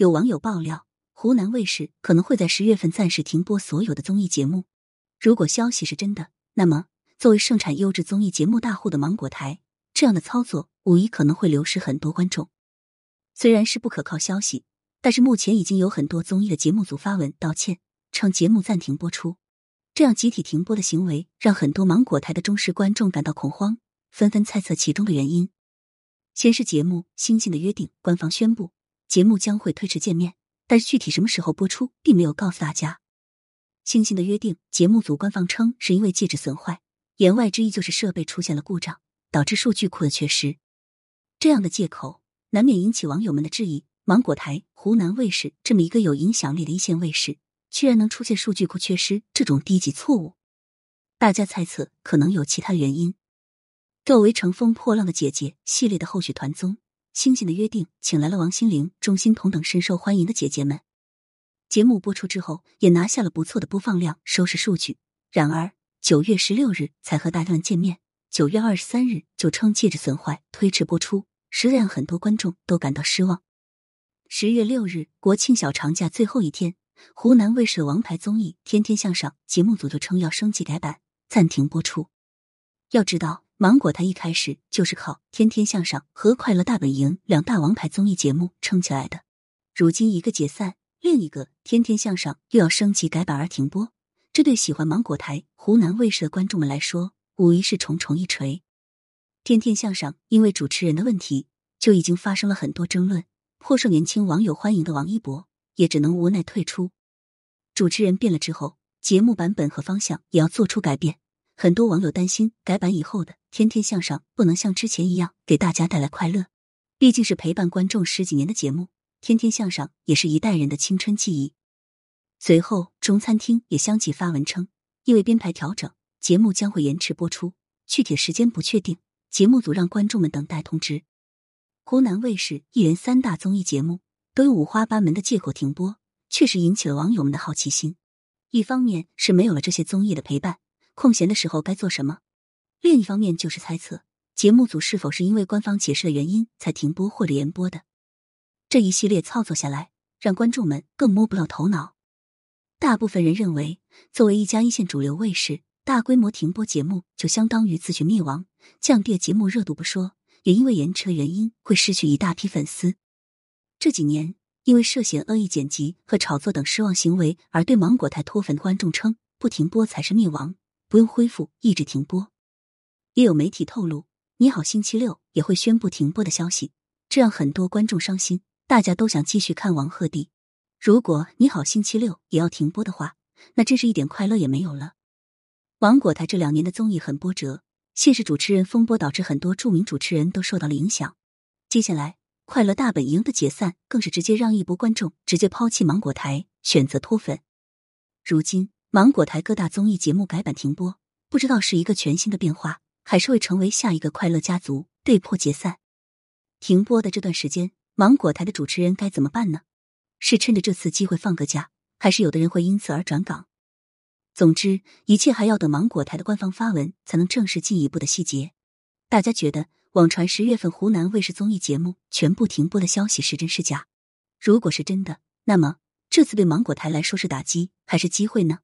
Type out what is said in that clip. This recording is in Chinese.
有网友爆料，湖南卫视可能会在十月份暂时停播所有的综艺节目。如果消息是真的，那么作为盛产优质综艺节目大户的芒果台，这样的操作无疑可能会流失很多观众。虽然是不可靠消息，但是目前已经有很多综艺的节目组发文道歉，称节目暂停播出。这样集体停播的行为，让很多芒果台的忠实观众感到恐慌，纷纷猜测其中的原因。先是节目《星星的约定》官方宣布。节目将会推迟见面，但具体什么时候播出，并没有告诉大家。星星的约定，节目组官方称是因为戒指损坏，言外之意就是设备出现了故障，导致数据库的缺失。这样的借口难免引起网友们的质疑：芒果台、湖南卫视这么一个有影响力的一线卫视，居然能出现数据库缺失这种低级错误？大家猜测可能有其他原因。作为《乘风破浪的姐姐》系列的后续团综。星星的约定，请来了王心凌、钟欣桐等深受欢迎的姐姐们。节目播出之后，也拿下了不错的播放量、收视数据。然而，九月十六日才和大家们见面，九月二十三日就称戒指损坏，推迟播出，实在让很多观众都感到失望。十月六日，国庆小长假最后一天，湖南卫视王牌综艺《天天向上》节目组就称要升级改版，暂停播出。要知道。芒果台一开始就是靠《天天向上》和《快乐大本营》两大王牌综艺节目撑起来的，如今一个解散，另一个《天天向上》又要升级改版而停播，这对喜欢芒果台、湖南卫视的观众们来说，无疑是重重一锤。《天天向上》因为主持人的问题，就已经发生了很多争论，颇受年轻网友欢迎的王一博也只能无奈退出。主持人变了之后，节目版本和方向也要做出改变。很多网友担心改版以后的《天天向上》不能像之前一样给大家带来快乐，毕竟是陪伴观众十几年的节目，《天天向上》也是一代人的青春记忆。随后，中餐厅也相继发文称，因为编排调整，节目将会延迟播出，具体时间不确定，节目组让观众们等待通知。湖南卫视一连三大综艺节目都用五花八门的借口停播，确实引起了网友们的好奇心。一方面是没有了这些综艺的陪伴。空闲的时候该做什么？另一方面就是猜测节目组是否是因为官方解释的原因才停播或者延播的。这一系列操作下来，让观众们更摸不到头脑。大部分人认为，作为一家一线主流卫视，大规模停播节目就相当于自取灭亡，降低节目热度不说，也因为延迟的原因会失去一大批粉丝。这几年因为涉嫌恶意剪辑和炒作等失望行为而对芒果台脱粉的观众称，不停播才是灭亡。不用恢复，一直停播。也有媒体透露，你好星期六也会宣布停播的消息，这让很多观众伤心。大家都想继续看王鹤棣，如果你好星期六也要停播的话，那真是一点快乐也没有了。芒果台这两年的综艺很波折，现实主持人风波导致很多著名主持人都受到了影响。接下来，快乐大本营的解散更是直接让一波观众直接抛弃芒果台，选择脱粉。如今。芒果台各大综艺节目改版停播，不知道是一个全新的变化，还是会成为下一个快乐家族被迫解散。停播的这段时间，芒果台的主持人该怎么办呢？是趁着这次机会放个假，还是有的人会因此而转岗？总之，一切还要等芒果台的官方发文才能正式进一步的细节。大家觉得网传十月份湖南卫视综艺节目全部停播的消息是真是假？如果是真的，那么这次对芒果台来说是打击还是机会呢？